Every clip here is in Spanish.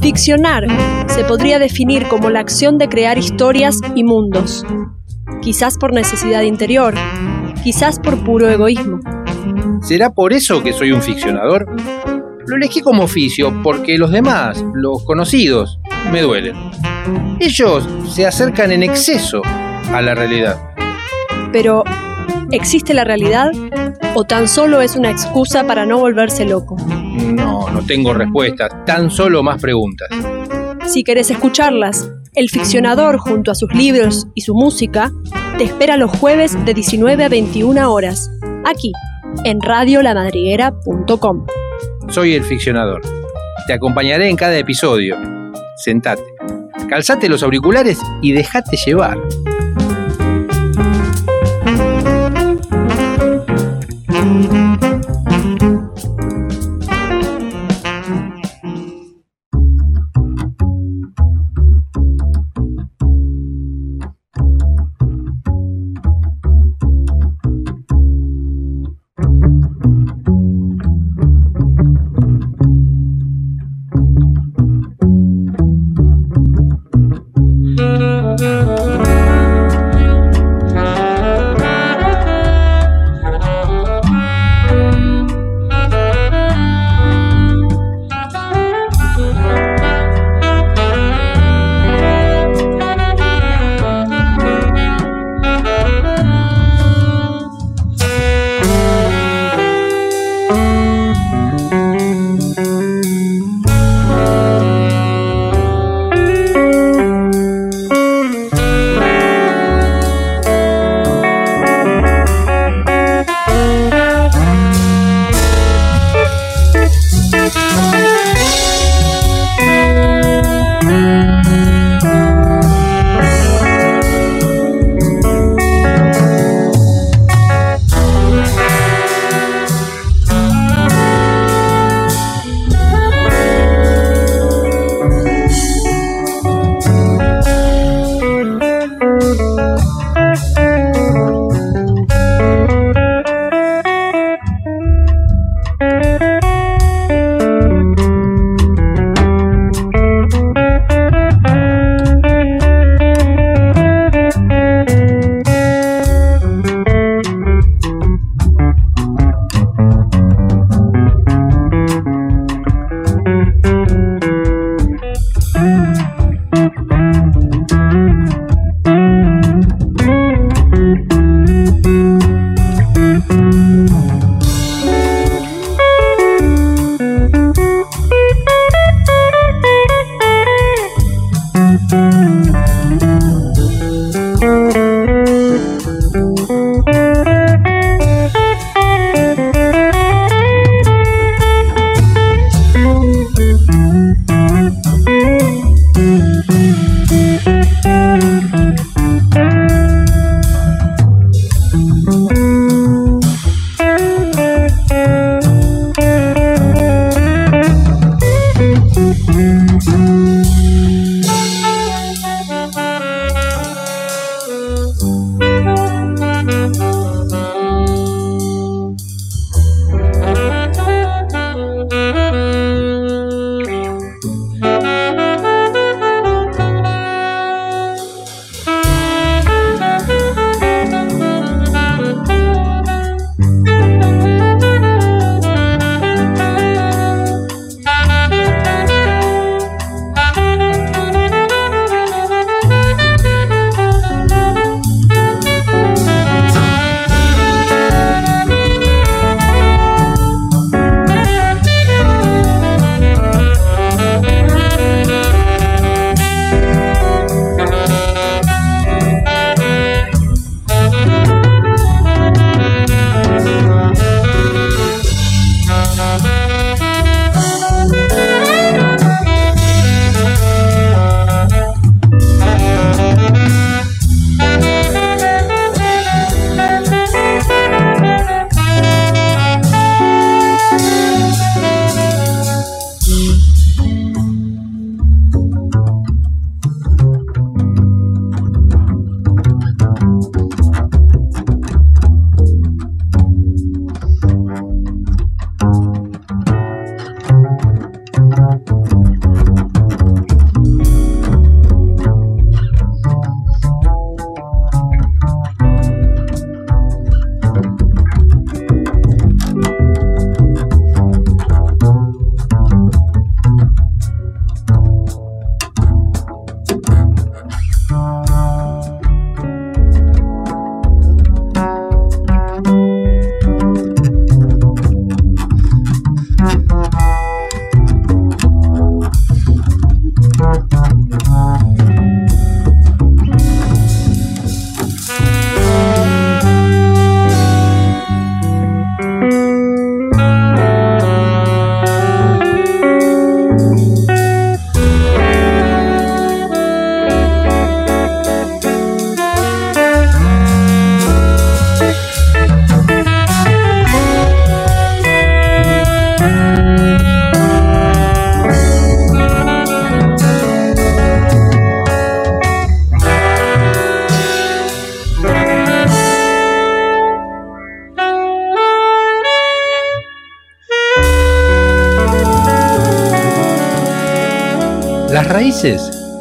Ficcionar se podría definir como la acción de crear historias y mundos, quizás por necesidad interior, quizás por puro egoísmo. ¿Será por eso que soy un ficcionador? Lo elegí como oficio porque los demás, los conocidos, me duelen. Ellos se acercan en exceso a la realidad. Pero, ¿existe la realidad o tan solo es una excusa para no volverse loco? No, no tengo respuestas, tan solo más preguntas. Si querés escucharlas, el ficcionador junto a sus libros y su música te espera los jueves de 19 a 21 horas, aquí, en radiolamadriguera.com. Soy el ficcionador. Te acompañaré en cada episodio. Sentate, calzate los auriculares y déjate llevar.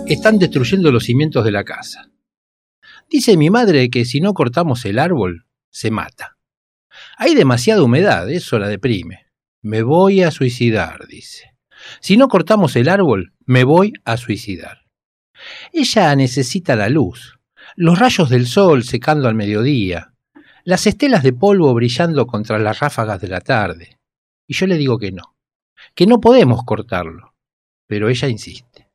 Están destruyendo los cimientos de la casa. Dice mi madre que si no cortamos el árbol, se mata. Hay demasiada humedad, eso la deprime. Me voy a suicidar, dice. Si no cortamos el árbol, me voy a suicidar. Ella necesita la luz, los rayos del sol secando al mediodía, las estelas de polvo brillando contra las ráfagas de la tarde. Y yo le digo que no, que no podemos cortarlo. Pero ella insiste.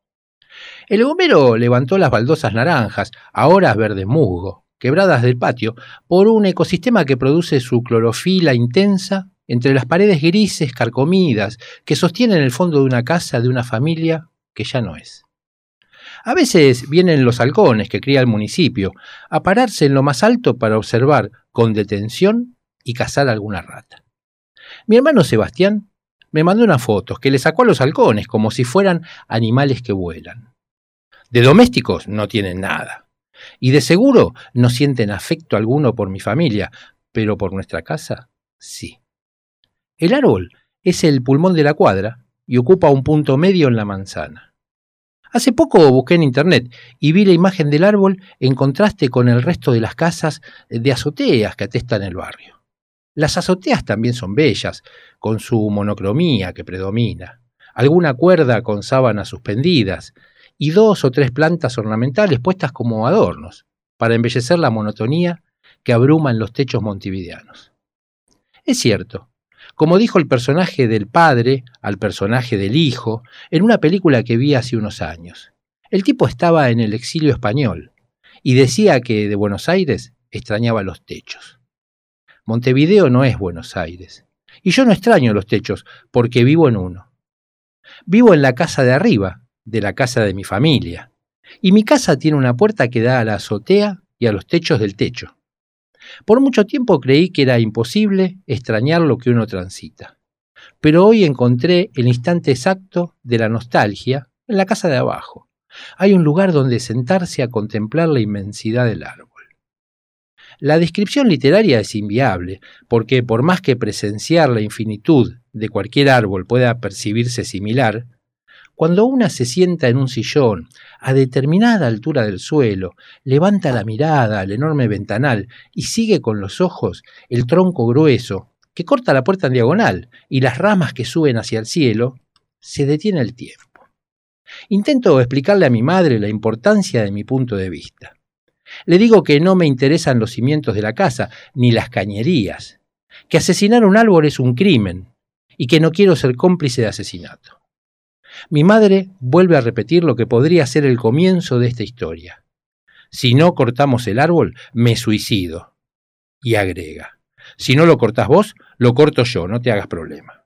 El gomero levantó las baldosas naranjas, ahora verde musgo, quebradas del patio, por un ecosistema que produce su clorofila intensa entre las paredes grises carcomidas que sostienen el fondo de una casa de una familia que ya no es. A veces vienen los halcones que cría el municipio a pararse en lo más alto para observar con detención y cazar alguna rata. Mi hermano Sebastián me mandó unas fotos que le sacó a los halcones como si fueran animales que vuelan. De domésticos no tienen nada. Y de seguro no sienten afecto alguno por mi familia, pero por nuestra casa sí. El árbol es el pulmón de la cuadra y ocupa un punto medio en la manzana. Hace poco busqué en internet y vi la imagen del árbol en contraste con el resto de las casas de azoteas que atestan el barrio. Las azoteas también son bellas, con su monocromía que predomina, alguna cuerda con sábanas suspendidas y dos o tres plantas ornamentales puestas como adornos, para embellecer la monotonía que abruma en los techos montevideanos. Es cierto, como dijo el personaje del padre al personaje del hijo en una película que vi hace unos años. El tipo estaba en el exilio español y decía que de Buenos Aires extrañaba los techos. Montevideo no es Buenos Aires. Y yo no extraño los techos, porque vivo en uno. Vivo en la casa de arriba, de la casa de mi familia. Y mi casa tiene una puerta que da a la azotea y a los techos del techo. Por mucho tiempo creí que era imposible extrañar lo que uno transita. Pero hoy encontré el instante exacto de la nostalgia en la casa de abajo. Hay un lugar donde sentarse a contemplar la inmensidad del árbol. La descripción literaria es inviable, porque por más que presenciar la infinitud de cualquier árbol pueda percibirse similar, cuando una se sienta en un sillón, a determinada altura del suelo, levanta la mirada al enorme ventanal y sigue con los ojos el tronco grueso que corta la puerta en diagonal y las ramas que suben hacia el cielo, se detiene el tiempo. Intento explicarle a mi madre la importancia de mi punto de vista. Le digo que no me interesan los cimientos de la casa, ni las cañerías, que asesinar un árbol es un crimen y que no quiero ser cómplice de asesinato. Mi madre vuelve a repetir lo que podría ser el comienzo de esta historia. Si no cortamos el árbol, me suicido. Y agrega, si no lo cortás vos, lo corto yo, no te hagas problema.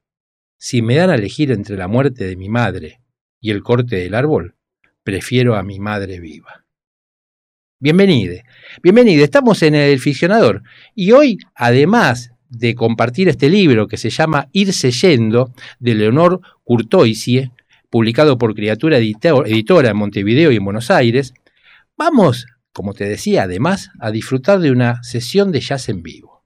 Si me dan a elegir entre la muerte de mi madre y el corte del árbol, prefiero a mi madre viva. Bienvenide. Bienvenide. Estamos en El Ficcionador. Y hoy, además de compartir este libro que se llama Irse Yendo, de Leonor Curtoisie, publicado por Criatura Editora en Montevideo y en Buenos Aires, vamos, como te decía, además, a disfrutar de una sesión de jazz en vivo.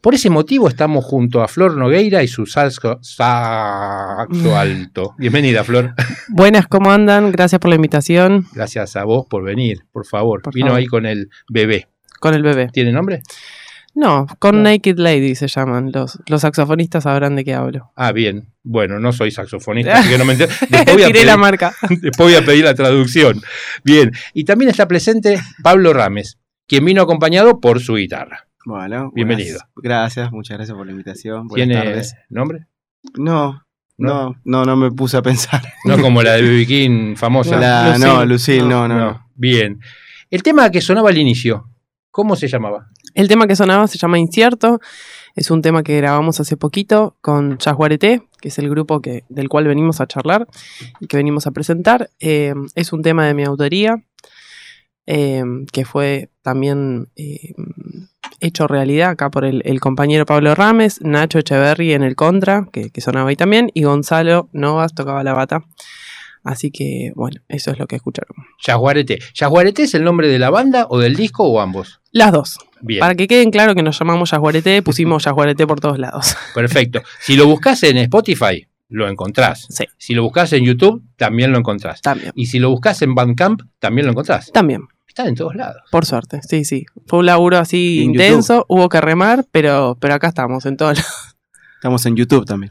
Por ese motivo estamos junto a Flor Nogueira y su salso, alto. Bienvenida, Flor. Buenas, ¿cómo andan? Gracias por la invitación. Gracias a vos por venir, por favor. Vino ahí con el bebé. Con el bebé. ¿Tiene nombre? No, con Naked Lady se llaman. Los, los saxofonistas sabrán de qué hablo. Ah, bien. Bueno, no soy saxofonista, así que no me entiendo. Tiré la marca. Después voy a pedir la traducción. Bien. Y también está presente Pablo Rames, quien vino acompañado por su guitarra. Bueno, bienvenido. gracias, muchas gracias por la invitación. ¿Tiene nombre? No, no, no, no, me puse a pensar. No como la de. King famosa. La, no, Lucille, no no, no, Bien. El tema que sonaba al inicio, ¿cómo se llamaba? El tema que sonaba se llama Incierto. Es un tema que grabamos hace poquito con Chasguareté, que es el grupo que, del cual venimos a charlar y que venimos a presentar. Eh, es un tema de mi autoría, eh, que fue también eh, hecho realidad acá por el, compañero Pablo Rames, Nacho Echeverry en el contra, que, sonaba ahí también, y Gonzalo Novas tocaba la bata. Así que, bueno, eso es lo que escucharon. Yaguarete. ¿Yaguarete es el nombre de la banda o del disco o ambos? Las dos. Bien. Para que queden claro que nos llamamos Yaguarete, pusimos Yaguarete por todos lados. Perfecto. Si lo buscas en Spotify, lo encontrás. Sí. Si lo buscas en YouTube, también lo encontrás. También. Y si lo buscas en Bandcamp, también lo encontrás. También. Están en todos lados. Por suerte, sí, sí. Fue un laburo así en intenso, hubo que remar, pero, pero acá estamos, en todo lado. Estamos en YouTube también.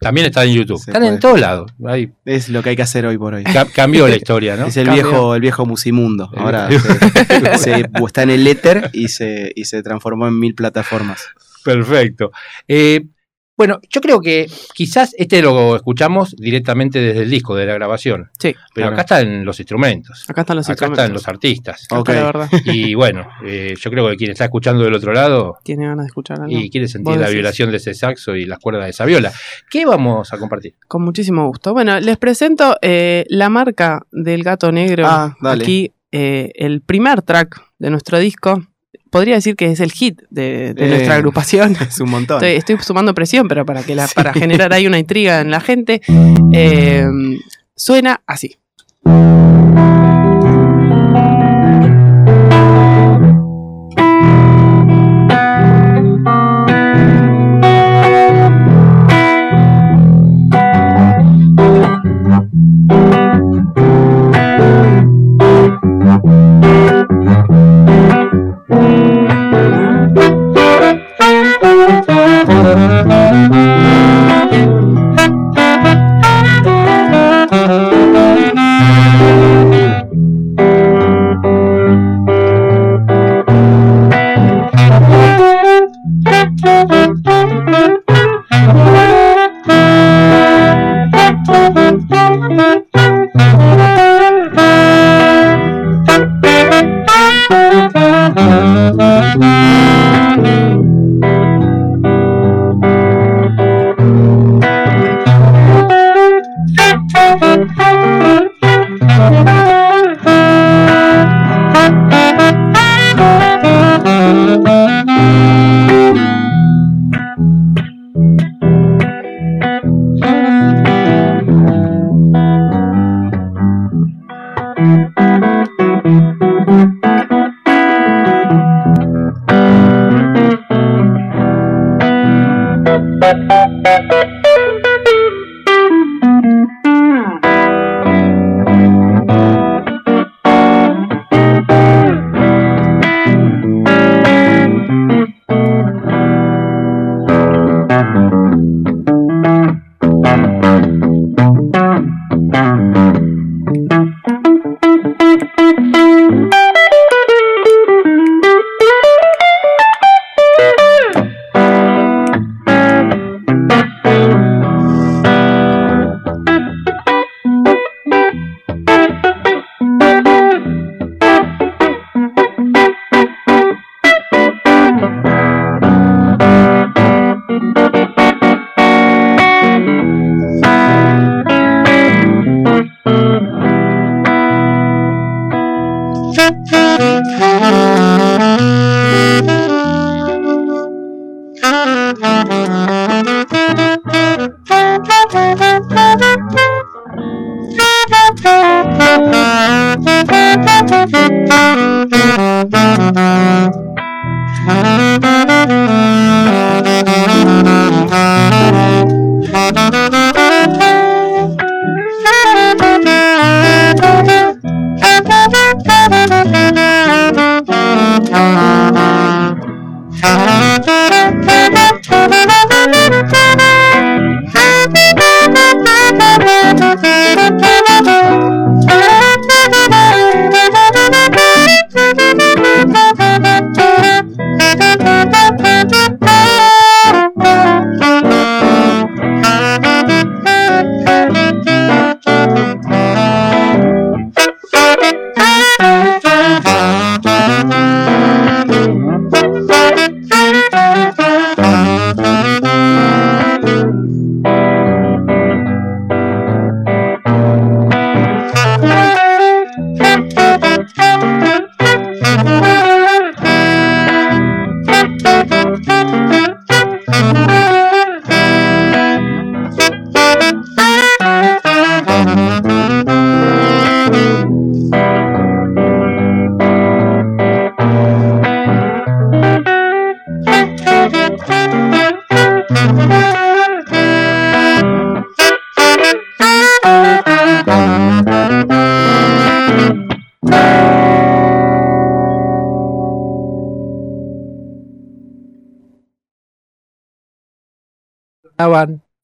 También están en YouTube. Se están en todos lados. Ahí Es lo que hay que hacer hoy por hoy. ca- cambió la historia, ¿no? Es el viejo, el viejo musimundo. El Ahora viejo- se- se- está en el éter y se, y se transformó en mil plataformas. Perfecto. Eh, bueno, yo creo que quizás este lo escuchamos directamente desde el disco, de la grabación. Sí, Pero Claro. acá están los instrumentos. acá están los acá instrumentos. están los artistas. Acá Ok. está la verdad. Y bueno, eh, yo creo que quien está escuchando del otro lado Tiene ganas de escuchar algo. y quiere sentir la decís. vibración de ese saxo y las cuerdas de esa viola. ¿Qué vamos a compartir? Con muchísimo gusto. Bueno, les presento eh, la marca del gato negro. Ah, dale. Aquí, eh, el primer track de nuestro disco. Podría decir que es el hit de, de Eh. nuestra agrupación. Es un montón. Estoy, estoy sumando presión, pero para, que la, Sí. para generar ahí una intriga en la gente. Eh, suena así.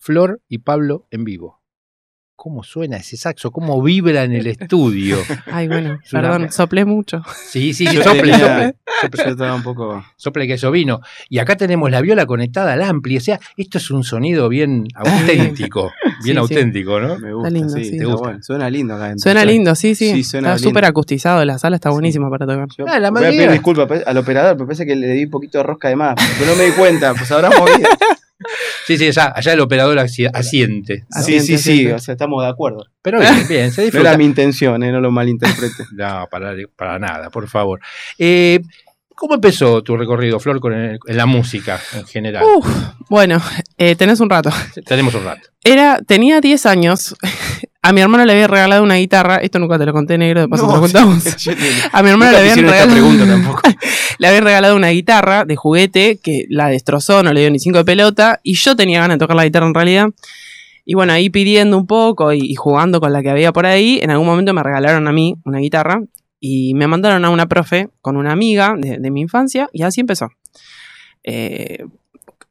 Flor y Pablo en vivo. ¿Cómo suena ese saxo? ¿Cómo vibra en el estudio? Ay, bueno, perdón, soplé mucho. Sí, sí, Yo sople, tenía- sople. Yo estaba un poco. Sople que eso vino. Y acá tenemos la viola conectada al ampli. O sea, esto es un sonido bien auténtico. Bien Sí, sí. auténtico, ¿no? Me gusta, lindo, sí, sí. está ¿Te gusta? bueno. Suena lindo acá adentro. Suena Sí. lindo, sí, sí. Sí, suena está lindo. súper acustizado, la sala está buenísima para tocar. Yo Ah, la voy a pedir disculpas pe- al operador, pero parece que le di un poquito de rosca de más. Pero no me di cuenta, pues habrá movido. Sí, sí, allá, allá el operador asi- asiente. Sí, sí, sí, o sea, estamos de acuerdo. Pero bien, bien, se No disfruta. era mi intención, eh, no lo malinterprete. No, para, para nada, por favor. Eh, ¿Cómo empezó tu recorrido, Flor, con el- la música en general? Uf, bueno, eh, tenés un rato. Tenemos un rato. Era, tenía 10 años. A mi hermano le había regalado una guitarra. Esto nunca te lo conté, negro, de paso te lo contamos. A mi hermano le habían regalado, pregunta tampoco. le habían regalado una guitarra de juguete que la destrozó, no le dio ni cinco de pelota. Y yo tenía ganas de tocar la guitarra en realidad. Y bueno, ahí pidiendo un poco y, y jugando con la que había por ahí, en algún momento me regalaron a mí una guitarra y me mandaron a una profe con una amiga de, de mi infancia y así empezó. Eh,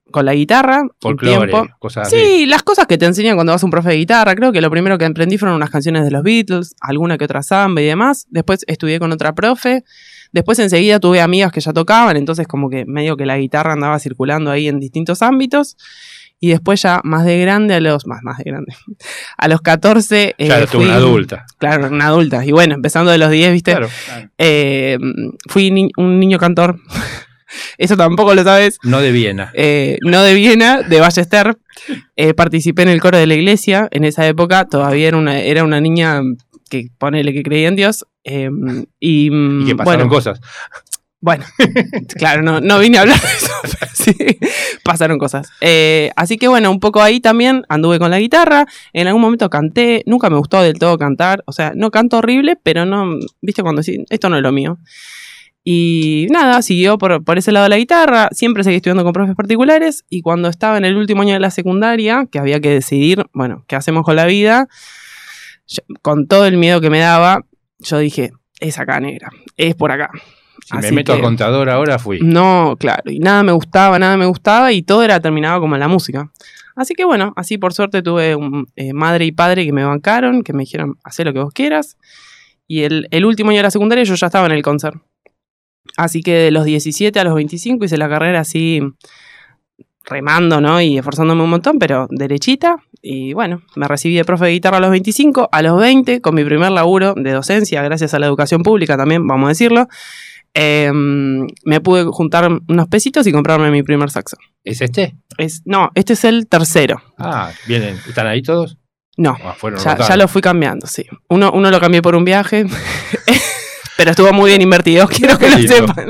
con la guitarra, Folclore, tiempo. cosas así. Sí, las cosas que te enseñan cuando vas a un profe de guitarra. Creo que lo primero que aprendí fueron unas canciones de los Beatles, alguna que otra samba y demás. Después estudié con otra profe. Después enseguida tuve amigas que ya tocaban, entonces como que medio que la guitarra andaba circulando ahí en distintos ámbitos. Y después ya más de grande, a los más, más de grande, a los 14... eh, Claro, tú fui- una adulta. Claro, una adulta. Y bueno, empezando de los 10, ¿viste? Claro. Eh, fui ni- un niño cantor. Eso tampoco lo sabes. No de Viena. Eh, no de Viena, de Ballester. Eh, participé en el coro de la iglesia. En esa época todavía era una, era una niña que ponele que creía en Dios. eh, y, Y que pasaron bueno, cosas. Bueno, claro, no, no vine a hablar de eso, pero sí, pasaron cosas. Eh, así que bueno, un poco ahí también anduve con la guitarra. En algún momento canté, nunca me gustó del todo cantar. O sea, no canto horrible, pero no, viste cuando sí, esto no es lo mío. Y nada, siguió por, por ese lado la guitarra, siempre seguí estudiando con profes particulares y cuando estaba en el último año de la secundaria, que había que decidir, bueno, ¿qué hacemos con la vida? Yo- con todo el miedo que me daba, yo dije, es acá negra, es por acá. Si me meto a que- contador ahora fui. No, claro, y nada me gustaba, nada me gustaba y todo era terminado como en la música. Así que bueno, así por suerte tuve un, eh, madre y padre que me bancaron, que me dijeron, haz lo que vos quieras. Y el, el último año de la secundaria yo ya estaba en el concert. Así que de los 17 a los 25 hice la carrera así remando, ¿no? Y esforzándome un montón, pero derechita. Y bueno, me recibí de profe de guitarra a los 25, a los 20, con mi primer laburo de docencia, gracias a la educación pública también, vamos a decirlo. Eh, me pude juntar unos pesitos y comprarme mi primer saxo. ¿Es este? Es, no, este es el tercero. Ah, vienen. ¿Están ahí todos? No, Ah, ya, ya lo fui cambiando, sí. Uno, uno lo cambié por un viaje, pero estuvo muy bien invertido, quiero que lo sepan.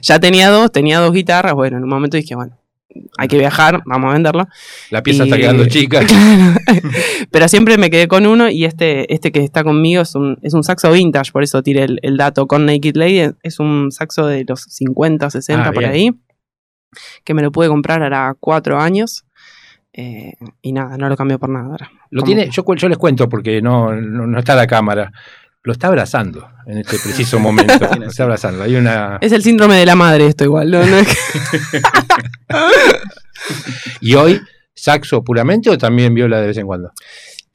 Ya tenía dos, tenía dos guitarras, bueno, en un momento dije, bueno, hay que viajar, vamos a venderlo. La pieza Y- está quedando chica. Pero siempre me quedé con uno y este, este que está conmigo es un, es un saxo vintage, por eso tiré el, el dato con Naked Lady. Es un saxo de los 50, 60 Ah, por bien. ahí, que me lo pude comprar ahora cuatro años. eh, y nada, no lo cambió por nada ahora. Lo tiene, yo, les cuento porque no, no, no está la cámara. Lo está abrazando en este preciso momento. Lo está abrazando. Hay una. Es el síndrome de la madre esto igual, ¿no? No es que- Y hoy, saxo puramente o también viola de vez en cuando.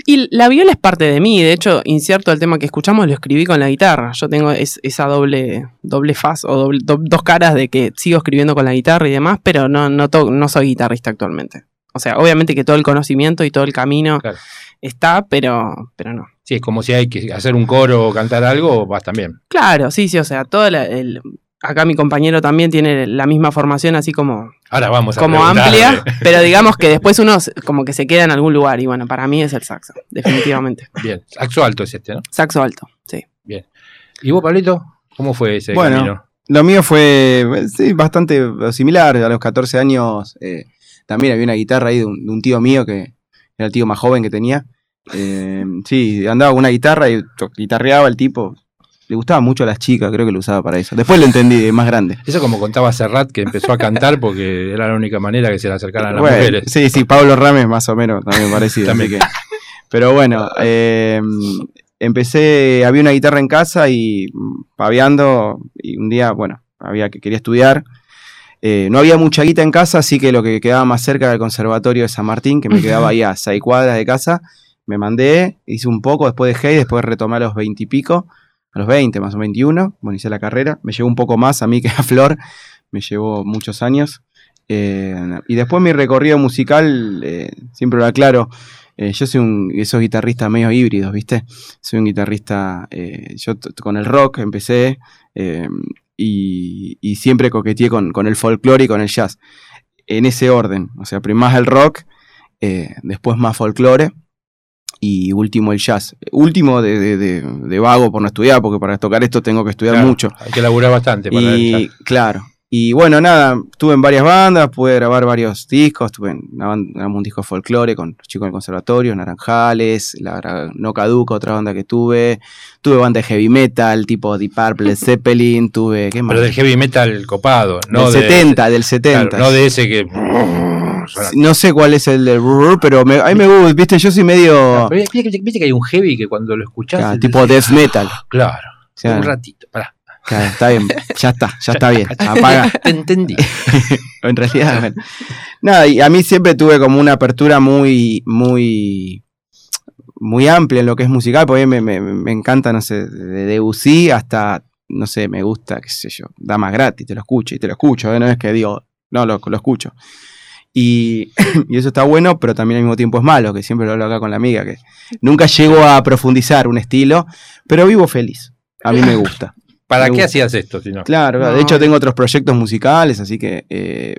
Y la viola es parte de mí, de hecho, incierto el tema que escuchamos, lo escribí con la guitarra. Yo tengo es- esa doble, doble faz o doble- do- dos caras de que sigo escribiendo con la guitarra y demás, pero no, no, to- no soy guitarrista actualmente. O sea, obviamente que todo el conocimiento y todo el camino Claro. está, pero, pero no. Sí, es como si hay que hacer un coro o cantar algo, vas también. Claro, sí, sí, o sea, todo la- el, acá mi compañero también tiene la misma formación así como, Ahora vamos a como amplia, pero digamos que después uno se- como que se queda en algún lugar y bueno, para mí es el saxo, definitivamente. Bien, saxo alto es este, ¿no? Saxo alto, sí. ¿Y vos, Pablito? ¿Cómo fue ese Bueno, camino? Lo mío fue sí, bastante similar. A los 14 años eh, también había una guitarra ahí de un, de un tío mío que era el tío más joven que tenía. Eh, sí, andaba con una guitarra y guitarreaba el tipo. Le gustaba mucho a las chicas, creo que lo usaba para eso. Después lo entendí, más grande. Eso como contaba Serrat, que empezó a cantar porque era la única manera que se le acercaran las Bueno, mujeres. sí, sí, Pablo Rames más o menos también parecido. También. que- pero bueno, eh, empecé, había una guitarra en casa y mm, paviando, y un día, bueno, había que quería estudiar. Eh, no había mucha guita en casa, así que lo que quedaba más cerca era el conservatorio de San Martín, que me quedaba ahí a seis cuadras de casa. Me mandé, hice un poco, después dejé y después retomé a los 20 y pico, a los 20 más o 21, bueno, hice la carrera. Me llevó un poco más a mí que a Flor, me llevó muchos años. Eh, y después mi recorrido musical, eh, siempre lo aclaro, eh, yo soy un, esos guitarristas medio híbridos, ¿viste? Soy un guitarrista, yo con el rock empecé y, siempre coqueteé con, con el folclore y con el jazz. En ese orden, o sea, primero más el rock, después más folclore y último el jazz. Último de, de- de- de vago por no estudiar, porque para tocar esto tengo que estudiar Claro, mucho. Hay que laburar bastante para Y claro. Y bueno, nada, estuve en varias bandas, pude grabar varios discos, estuve en una banda, un disco de folclore con los chicos del conservatorio, Naranjales, la No Caduco, otra banda que tuve, tuve banda de heavy metal, tipo Deep Purple, Zeppelin, tuve, ¿qué más? Pero del heavy metal copado, no del de, 70, del 70. claro, no de ese que. No sé cuál es el del pero me, a mí me gusta, viste, yo soy medio Pero viste, que- viste que hay un heavy que cuando lo escuchás. claro, te- tipo death metal. Claro. O sea, un ratito. Pará. claro, está bien, ya está, ya está bien, apaga. Te entendí. en realidad, bueno. nada, y a mí siempre tuve como una apertura muy, muy, muy amplia en lo que es musical, porque me, me, me encanta, no sé, de Debussy hasta, no sé, me gusta, qué sé yo, Damas Gratis, te lo escucho y te lo escucho, ¿eh? no es que digo, no, lo, lo escucho. Y, y eso está bueno, pero también al mismo tiempo es malo, que siempre lo hablo acá con la amiga, que nunca llego a profundizar un estilo, pero vivo feliz. A mí me gusta. ¿Para Me qué gusta. hacías esto si no? Claro. No. de hecho tengo otros proyectos musicales, así que eh,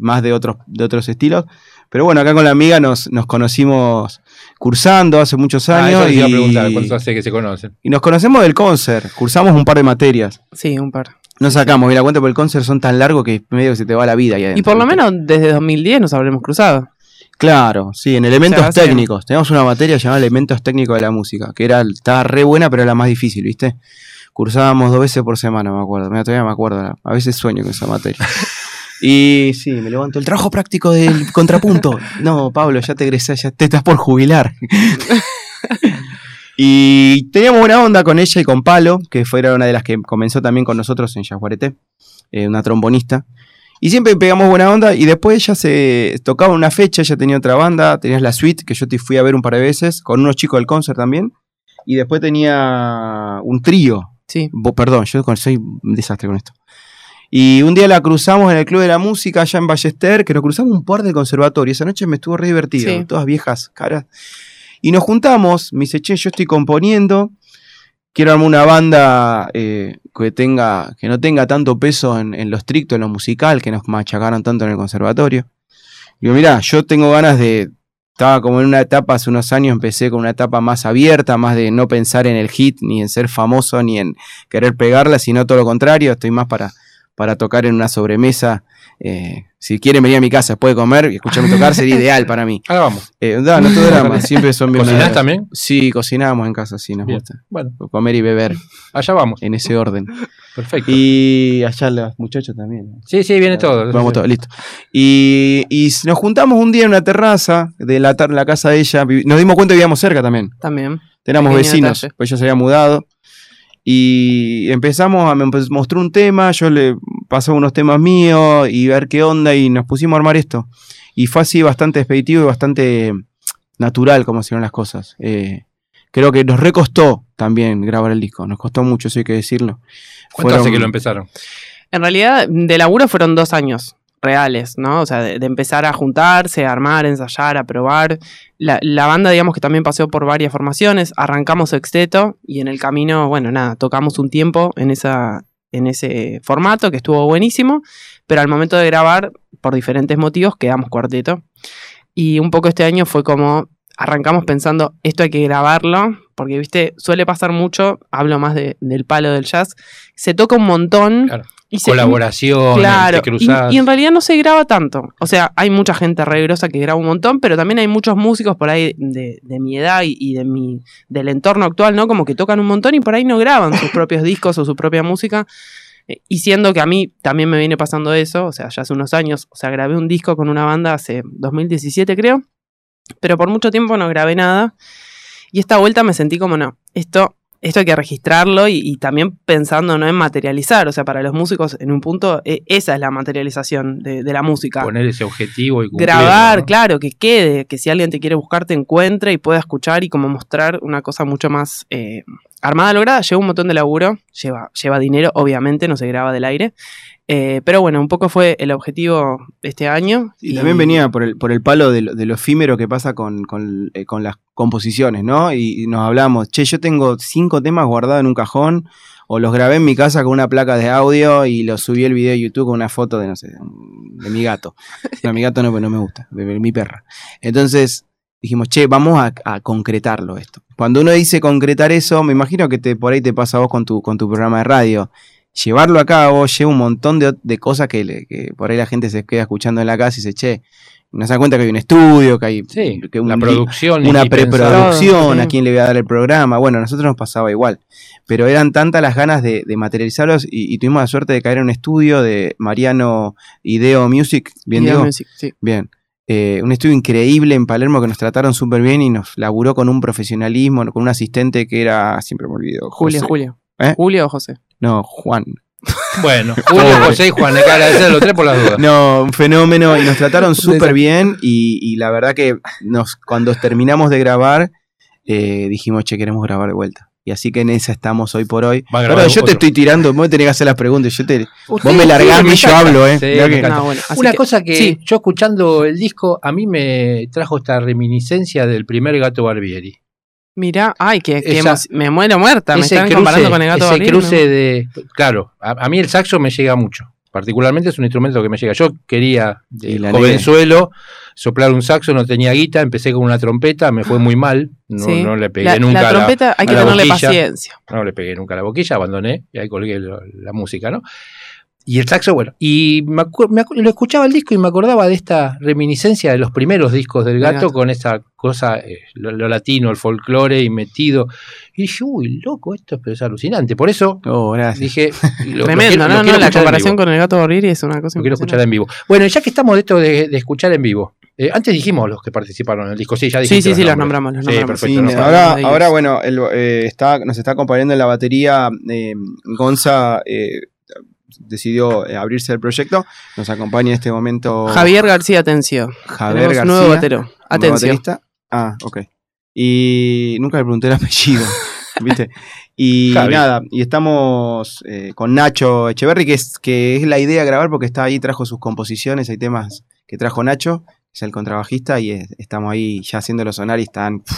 más de otros, de otros estilos. Pero bueno, acá con la amiga nos, nos conocimos cursando hace muchos Ah, años eso te iba a y, preguntar, ¿cuánto hace que se conocen? y nos conocemos del concert. Cursamos un par de materias. Sí, un par. No sacamos, y la cuenta por el concert son tan largos que medio que se te va la vida. ahí Y por lo ¿viste? menos desde 2010 nos habremos cruzado. Claro, sí, en elementos O sea, hace- técnicos. Teníamos una materia llamada elementos técnicos de la música, que era, estaba re buena, pero era la más difícil, ¿viste? Cursábamos dos veces por semana, me acuerdo. Mira, todavía me acuerdo. A veces sueño con esa materia. Y sí, me levanto. El trabajo práctico del contrapunto. No, Pablo, ya te egresás, ya te estás por jubilar. y teníamos buena onda con ella y con Palo, que fue una de las que comenzó también con nosotros en Yaguareté, eh, una trombonista. Y siempre pegamos buena onda y después ella se tocaba una fecha, ella tenía otra banda, tenías la suite, que yo te fui a ver un par de veces, con unos chicos del concert también. Y después tenía un trío, Sí. Bo- perdón, yo soy un desastre con esto. Y un día la cruzamos en el Club de la Música allá en Ballester, que nos cruzamos un par de conservatorios. Esa noche me estuvo re divertido, Sí. todas viejas caras. Y nos juntamos, me dice, che, yo estoy componiendo, quiero armar una banda eh, que tenga, que no tenga tanto peso en, lo estricto, en lo musical, que nos machacaron tanto en el conservatorio. Digo, mirá, yo tengo ganas de. Estaba como en una etapa, hace unos años empecé con una etapa más abierta, más de no pensar en el hit, ni en ser famoso, ni en querer pegarla, sino todo lo contrario. Estoy más para, para tocar en una sobremesa. Eh, si quieren venir a mi casa después de comer y escucharme tocar, sería ideal para mí. Ahora vamos. Eh, no, no todo drama, siempre son ¿Cocinás también? Sí, cocinamos en casa, sí, nos Bien. gusta. Bueno, Comer y beber allá vamos. en ese orden. Perfecto. Y allá los muchachos también. Sí, sí, viene todo. Vamos todos, listo. Y, y nos juntamos un día en una terraza de la, tar- la casa de ella. Nos dimos cuenta que vivíamos cerca también. También. Teníamos Pequeño vecinos, detalle. pues ella se había mudado. Y empezamos a me empe- mostró un tema, yo le pasé unos temas míos y ver qué onda y nos pusimos a armar esto. Y fue así bastante expeditivo y bastante natural como hicieron las cosas. Eh, creo que nos recostó también grabar el disco, nos costó mucho, eso hay que decirlo. ¿Cuánto hace que lo empezaron? En realidad, de laburo fueron dos años reales, ¿no? O sea, de, empezar a juntarse, a armar, ensayar, a probar. La, banda, digamos que también pasó por varias formaciones. Arrancamos sexteto y en el camino, bueno, nada, tocamos un tiempo en, esa, en ese formato que estuvo buenísimo, pero al momento de grabar, por diferentes motivos, quedamos cuarteto. Y un poco este año fue como arrancamos pensando, esto hay que grabarlo, porque, viste, suele pasar mucho, hablo más de- del palo del jazz, se toca un montón. Claro. Y Colaboración, Claro, y, en realidad no se graba tanto. O sea, hay mucha gente re grosa que graba un montón, pero también hay muchos músicos por ahí de, de mi edad y, y de mi, del entorno actual, ¿no? Como que tocan un montón y por ahí no graban sus propios discos o su propia música. Eh, Y siendo que a mí también me viene pasando eso, o sea, ya hace unos años, o sea, grabé un disco con una banda hace 2017 creo, pero por mucho tiempo no grabé nada. Y esta vuelta me sentí como, no, esto esto hay que registrarlo y, y también pensando no en materializar, o sea, para los músicos en un punto e- esa es la materialización de, de la música. Poner ese objetivo y cumplirlo, Grabar, ¿no? claro, que quede, que si alguien te quiere buscar te encuentre y pueda escuchar y como mostrar una cosa mucho más eh, armada, lograda. Lleva un montón de laburo, lleva, lleva dinero, obviamente, no se graba del aire. Eh, pero bueno, un poco fue el objetivo este año. Y también venía por el, por el palo de lo, de lo efímero que pasa con, con, eh, con las composiciones, ¿no? Y, y nos hablamos, che, yo tengo cinco temas guardados en un cajón, o los grabé en mi casa con una placa de audio y los subí el video de YouTube con una foto de, no sé, de mi gato. No, mi gato no, no me gusta, de, de mi perra. Entonces dijimos, che, vamos a, a concretarlo esto. Cuando uno dice concretar eso, me imagino que te, por ahí te pasa a vos con tu, con tu programa de radio. Llevarlo a cabo lleva un montón de, de cosas que, le- que por ahí la gente se queda escuchando en la casa y dice, che, no se da cuenta que hay un estudio, que hay Sí, que un la li- producción. una preproducción, a quién le voy a dar el programa. Bueno, a nosotros nos pasaba igual. Pero eran tantas las ganas de, de materializarlos y, y tuvimos la suerte de caer en un estudio de Mariano Ideo Music. Bien, digo? Music, sí. Bien. Eh, un estudio increíble en Palermo que nos trataron súper bien y nos laburó con un profesionalismo, con un asistente que era, siempre me olvido. Julio, José. Julio. ¿Eh? Julio o José. No, Juan. Bueno, Julio, José y Juan, hay que agradecer a los tres por las dudas. No, un fenómeno y nos trataron súper bien y, y la verdad que nos, cuando terminamos de grabar eh, dijimos, che, queremos grabar de vuelta. Y así que en esa estamos hoy por hoy. Ahora, yo te estoy tirando, vos tenés que hacer las preguntas. Yo te, vos me largás a sí, mí, me yo hablo, ¿eh? Sí, Mirá me que- encanta. No, bueno, así Una que- cosa que sí. yo escuchando el disco, a mí me trajo esta reminiscencia del primer gato Barbieri. Mirá, ay, que, que Esa- emo- me muero muerta. Me ese están cruce, comparando con el gato ese cruce ¿no? de. Claro, a, a mí el saxo me llega mucho. Particularmente es un instrumento que me llega. Yo quería, la jovenzuelo, soplar un saxo, no tenía guita, empecé con una trompeta, me fue muy mal. No, Sí. no le pegué La, nunca la a la- trompeta hay que tenerle boquilla. paciencia. no le pegué nunca a la boquilla, abandoné y ahí colgué la música, ¿no? Y el saxo, bueno, y me me lo escuchaba el disco y me acordaba de esta reminiscencia de los primeros discos del gato, gato. con esa cosa, eh, lo, lo latino, el folclore y metido. Y dije, uy, loco, esto es, es alucinante. Por eso Oh, dije, lo, lo Tremendo, lo ¿no? no, quiero la comparación con el gato Barbieri es una cosa Lo quiero escuchar en vivo. Bueno, ya que estamos de esto de, de escuchar en vivo, eh, antes dijimos los que participaron en el disco, sí, ya Sí, dijiste sí, sí, los nombramos, los Sí, nombramos. perfecto. Sí, no falla. ahora, bueno, el, eh, está, nos está acompañando en la batería eh, Gonza. Decidió eh, abrirse el proyecto. Nos acompaña en este momento Javier García Atencio. Javier García. nuevo batero. nuevo Atencio. baterista. Ah, ok. Y nunca le pregunté el apellido, ¿viste? Y Javi. nada, y estamos eh, con Nacho Echeverry, que es, que es la idea de grabar porque está ahí, trajo sus composiciones, hay temas que trajo Nacho, que es el contrabajista, y es- estamos ahí ya haciéndolo sonar y están... pff,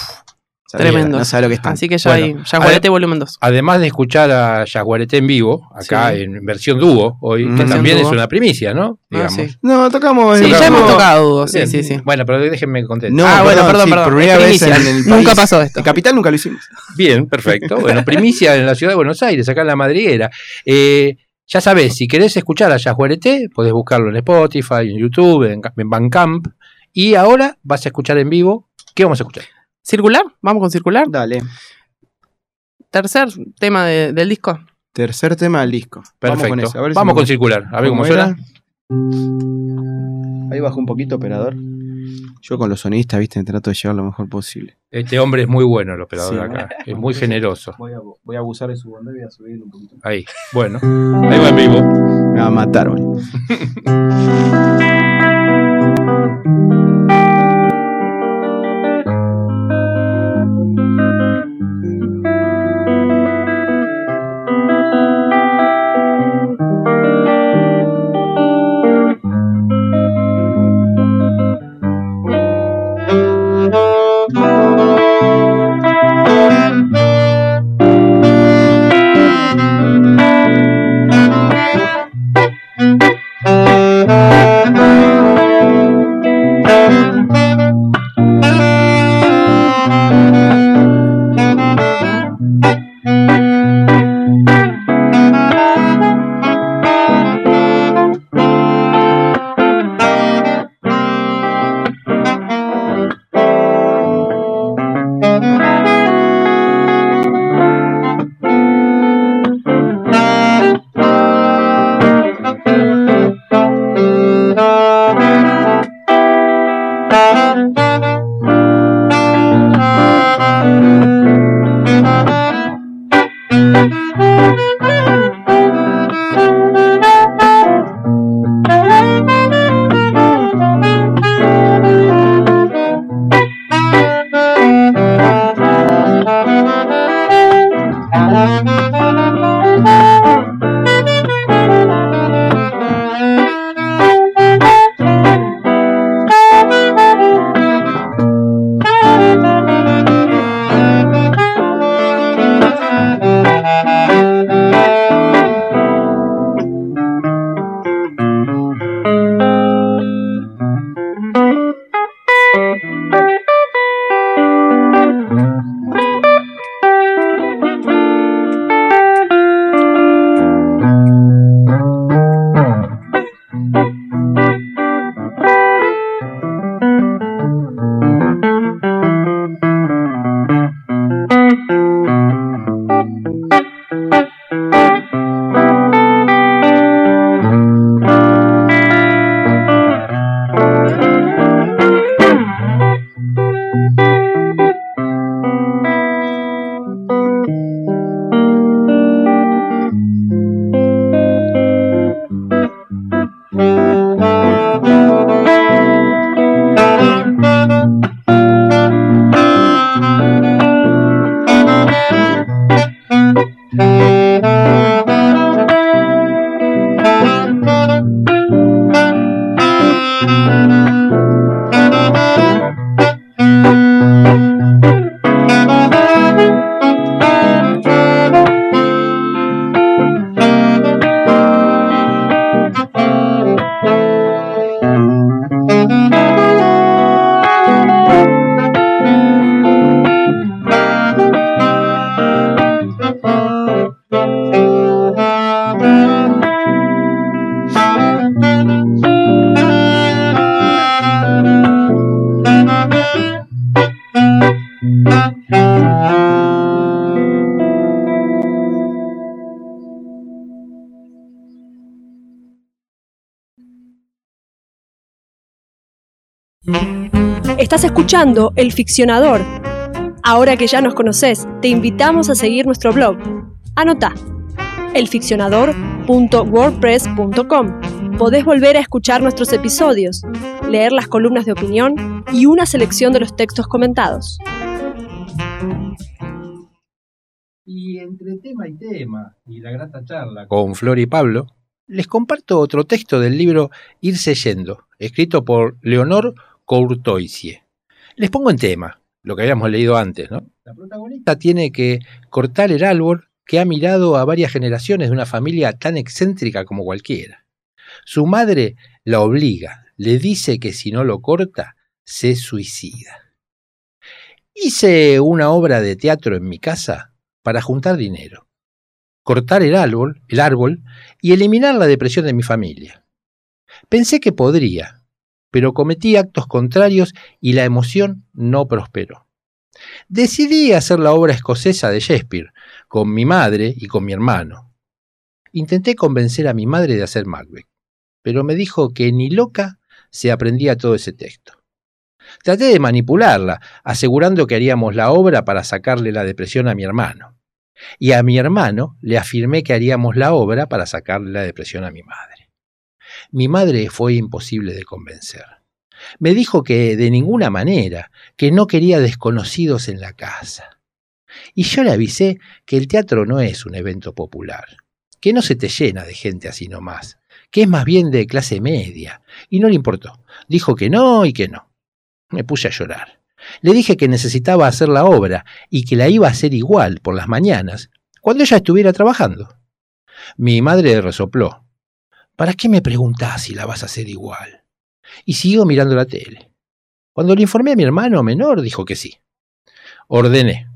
Tremendo. No sabe lo que están. Así que ya Bueno, hay Yaguarete volumen 2. Además de escuchar a Jaguarete en vivo, acá Sí. en versión dúo, hoy, Mm. que también es una primicia, ¿no? Ah, sí. No, tocamos... Sí, ya hemos tocado dúo, sí, sí, sí. Bueno, pero déjenme contentar. No, ah, bueno, perdón, perdón, sí, perdón. por primera vez primicia. en el Nunca país. pasó esto. En Capital nunca lo hicimos. Bien, perfecto. Bueno, primicia en la ciudad de Buenos Aires, acá en la madriguera. Eh, ya sabés, si querés escuchar a Yajuarete, podés buscarlo en Spotify, en YouTube, en, en Bandcamp. Y ahora vas a escuchar en vivo. ¿Qué vamos a escuchar? ¿Circular? ¿Vamos con circular? Dale. Tercer tema de- del disco. Tercer tema del disco. Perfecto. Vamos con ese, a ver si Vamos me- con circular. A ver cómo, suena. Ahí bajo un poquito, operador. Yo con los sonistas, viste, trato de llevar lo mejor posible. Este hombre es muy bueno, el operador Sí, acá. ¿no? Es muy generoso. Voy a, voy a abusar de su bondad y voy a subir un poquito. Ahí. Bueno, ahí va en vivo. Me va a matar, boludo. Música Estás escuchando El Ficcionador. Ahora que ya nos conoces, te invitamos a seguir nuestro blog. Anota elficcionador.wordpress.com. Podés volver a escuchar nuestros episodios, leer las columnas de opinión y una selección de los textos comentados. Y entre tema y tema y la grata charla con Flor y Pablo, les comparto otro texto del libro Irse yendo, escrito por Leonor Les pongo en tema, lo que habíamos leído antes. La protagonista tiene que cortar el árbol que ha mirado a varias generaciones de una familia tan excéntrica como cualquiera. Su madre la obliga, le dice que si no lo corta, se suicida. Hice una obra de teatro en mi casa para juntar dinero, cortar el árbol, el árbol y eliminar la depresión de mi familia. Pensé que podría, pero cometí actos contrarios y la emoción no prosperó. Decidí hacer la obra escocesa de Shakespeare, con mi madre y con mi hermano. Intenté convencer a mi madre de hacer Macbeth, pero me dijo que ni loca se aprendía todo ese texto. Traté de manipularla, asegurando que haríamos la obra para sacarle la depresión a mi hermano. Y a mi hermano le afirmé que haríamos la obra para sacarle la depresión a mi madre. Mi madre fue imposible de convencer. Me dijo que de ninguna manera, que no quería desconocidos en la casa. Y yo le avisé que el teatro no es un evento popular, que no se te llena de gente así nomás, que es más bien de clase media, y no le importó. Dijo que no y que no. Me puse a llorar. Le dije que necesitaba hacer la obra y que la iba a hacer igual por las mañanas, cuando ella estuviera trabajando. Mi madre resopló. ¿Para qué me preguntás si la vas a hacer igual? Y siguió mirando la tele. Cuando le informé a mi hermano menor, dijo que sí. Ordené.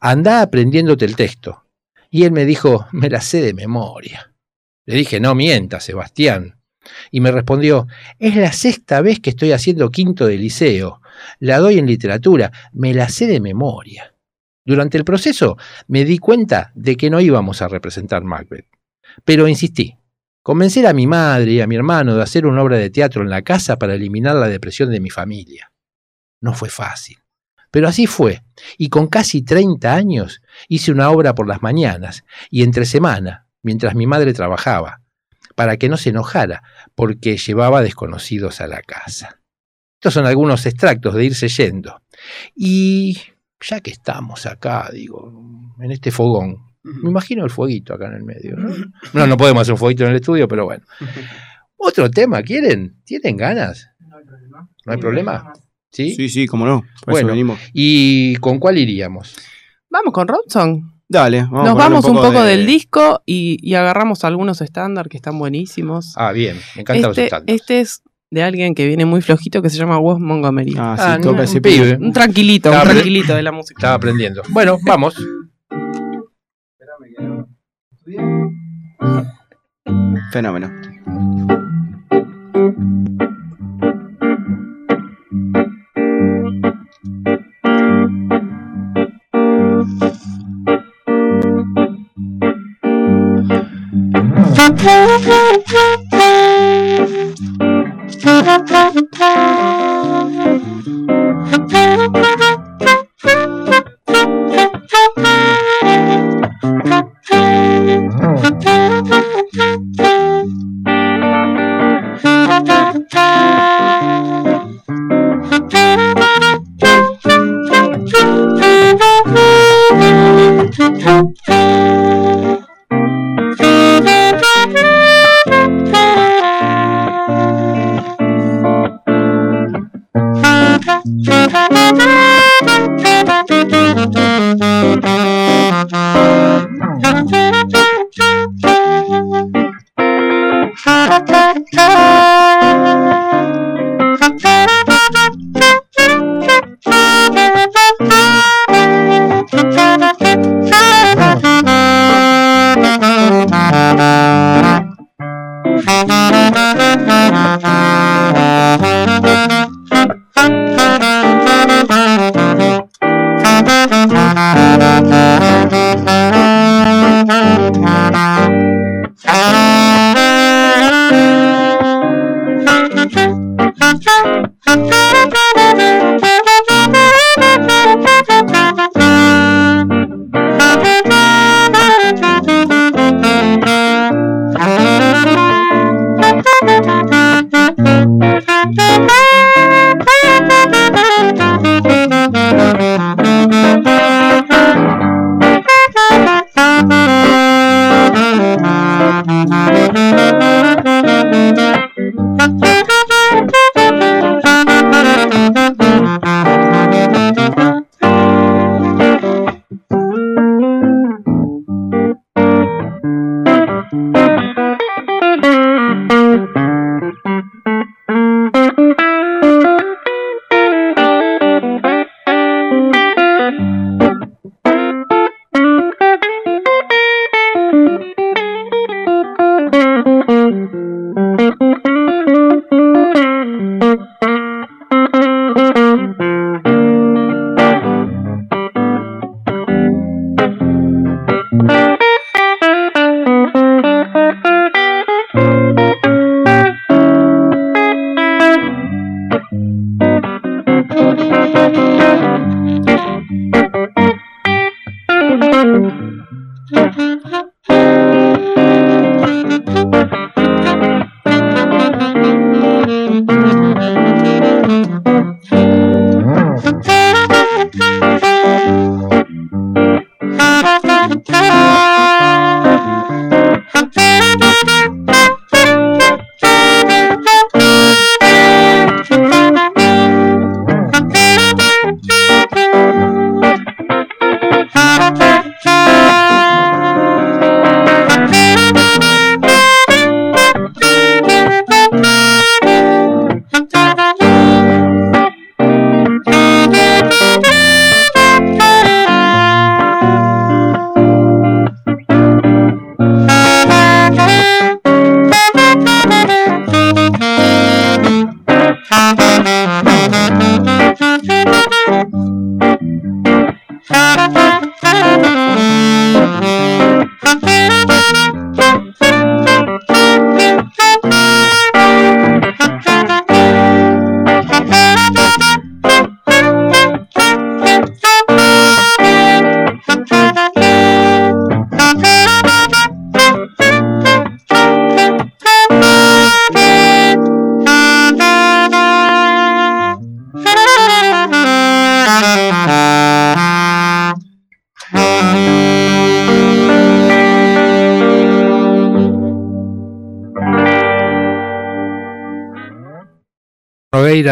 Andá aprendiéndote el texto. Y él me dijo, me la sé de memoria. Le dije, no mientas, Sebastián. Y me respondió, es la sexta vez que estoy haciendo quinto de liceo. La doy en literatura, me la sé de memoria. Durante el proceso me di cuenta de que no íbamos a representar Macbeth. Pero insistí, Convencer a mi madre y a mi hermano de hacer una obra de teatro en la casa para eliminar la depresión de mi familia. No fue fácil. Pero así fue, y con casi 30 años hice una obra por las mañanas y entre semana, mientras mi madre trabajaba, para que no se enojara, porque llevaba desconocidos a la casa. Estos son algunos extractos de irse yendo. Y ya que estamos acá, digo, en este fogón, me imagino el fueguito acá en el medio. ¿no? no, podemos hacer un fueguito en el estudio, pero bueno. Otro tema, ¿quieren? ¿Tienen ganas? No hay problema. ¿No hay problema? ¿Sí? Sí, sí, cómo no. bueno, ¿y con cuál iríamos? Vamos con Robson. Dale, vamos Nos vamos un poco, del disco y, agarramos algunos estándares que están buenísimos. Ah, bien, me encantan los este, estándares. Este es de alguien que viene muy flojito que se llama Wes Montgomery. Ah, sí, ah, toca ese pibe. Un tranquilito, un tranquilito de la música. Estaba aprendiendo. Bueno, vamos. Fenómeno.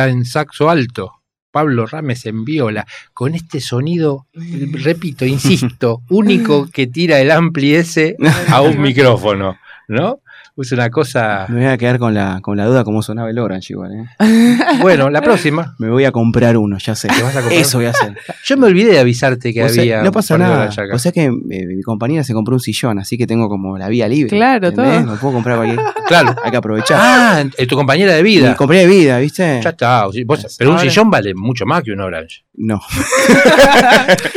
En saxo alto, Pablo Rames en viola, con este sonido, repito, insisto, único que tira el ampli ese a un micrófono, ¿no? Es una cosa. Me voy a quedar con la, con la duda cómo sonaba el Orange igual, ¿eh? Bueno, la próxima. Me voy a comprar uno, ya sé. ¿Te vas a comprar? Eso voy a hacer. Yo me olvidé de avisarte que O sea, había. no pasa nada. O sea que eh, mi compañera se compró un sillón, así que tengo como la vía libre. Claro, ¿entendés? todo. Me puedo comprar cualquier. Claro. Hay que aprovechar. Ah, eh, tu compañera de Mi vida. compañera de vida, ¿viste? Ya está. vos- pero un Ahora- sillón vale mucho más que un Orange. No.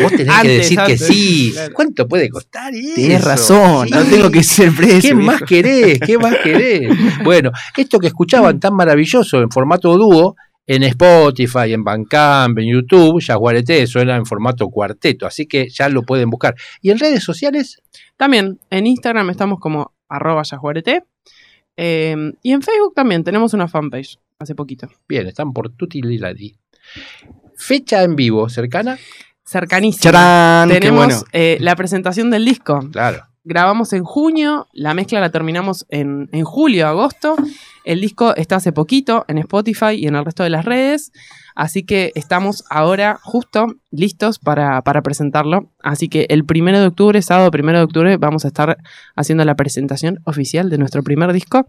Vos tenés que Antes, decir que sí. claro. ¿Cuánto puede costar eso? Tenés razón, Sí. no tengo que ser precio. ¿Qué más querés? ¿Qué más querés? Bueno, esto que escuchaban tan maravilloso en formato dúo, en Spotify, en Bandcamp, en YouTube, Yaguareté suena en formato cuarteto, así que ya lo pueden buscar. ¿Y en redes sociales? También en Instagram estamos como arroba. Eh, y en Facebook también tenemos una fanpage hace poquito. Bien, están por Tutti Liladi. Fecha en vivo, cercana. Qué Tenemos bueno. eh, la presentación del disco. claro. Grabamos en junio, la mezcla la terminamos en, julio, agosto. El disco está hace poquito en Spotify y en el resto de las redes. Así que estamos ahora justo listos para, para presentarlo. Así que el primero de octubre, sábado primero de octubre, vamos a estar haciendo la presentación oficial de nuestro primer disco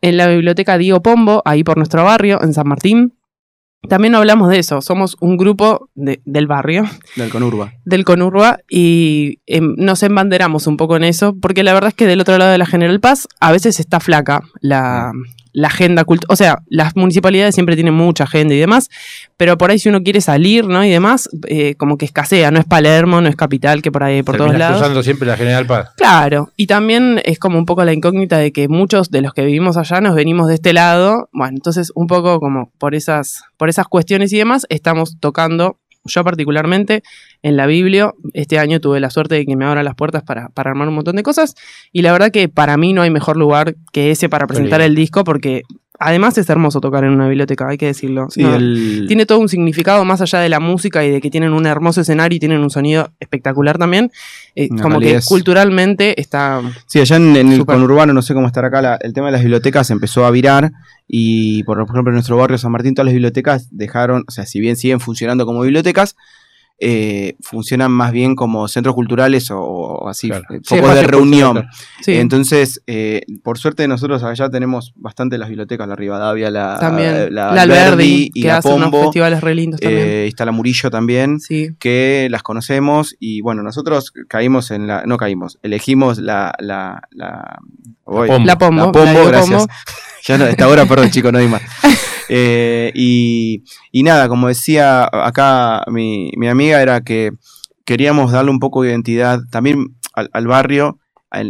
en la biblioteca Diego Pombo, ahí por nuestro barrio, en San Martín. También hablamos de eso, somos un grupo de- del barrio Del Conurba. del Conurba y em, nos embanderamos un poco en eso, porque la verdad es que del otro lado de la General Paz a veces está flaca la, la agenda cultural. O sea, las municipalidades siempre tienen mucha agenda y demás, pero por ahí si uno quiere salir, ¿no? Y demás, eh, como que escasea. No es Palermo, no es Capital, que por ahí por todos lados. cruzando siempre la General Paz. Claro, y también es como un poco la incógnita de que muchos de los que vivimos allá nos venimos de este lado. Bueno, entonces un poco como por esas, por esas cuestiones y demás, estamos tocando, yo particularmente, en la Biblia. Este año tuve la suerte de que me abran las puertas para, para armar un montón de cosas. Y la verdad que para mí no hay mejor lugar que ese para presentar el disco, porque además es hermoso tocar en una biblioteca, hay que decirlo. Sí, No, el- tiene todo un significado más allá de la música y de que tienen un hermoso escenario y tienen un sonido espectacular también. Eh, como que culturalmente está. Sí, allá en, en el conurbano, no sé cómo estará acá, la- el tema de las bibliotecas empezó a virar y, por ejemplo, en nuestro barrio San Martín, todas las bibliotecas dejaron, o sea, si bien siguen funcionando como bibliotecas, eh, funcionan más bien como centros culturales o, o así, Claro. eh, Sí, focos de reunión. Sí, Entonces, eh, por suerte nosotros allá tenemos bastante las bibliotecas, la Rivadavia, la, también. la, La, Alberdi, y que la unos Pombo, festivales re lindos también. eh, está la Murillo también sí. que las conocemos y bueno, nosotros caímos en la, no caímos, elegimos la, la, la, uy, Pombo. La Pombo. la Pombo, la Diego gracias. Pombo. ya no, esta hora, perdón chicos, no hay más. Eh, y, y nada, como decía acá mi, mi amiga, era que queríamos darle un poco de identidad también al, al barrio.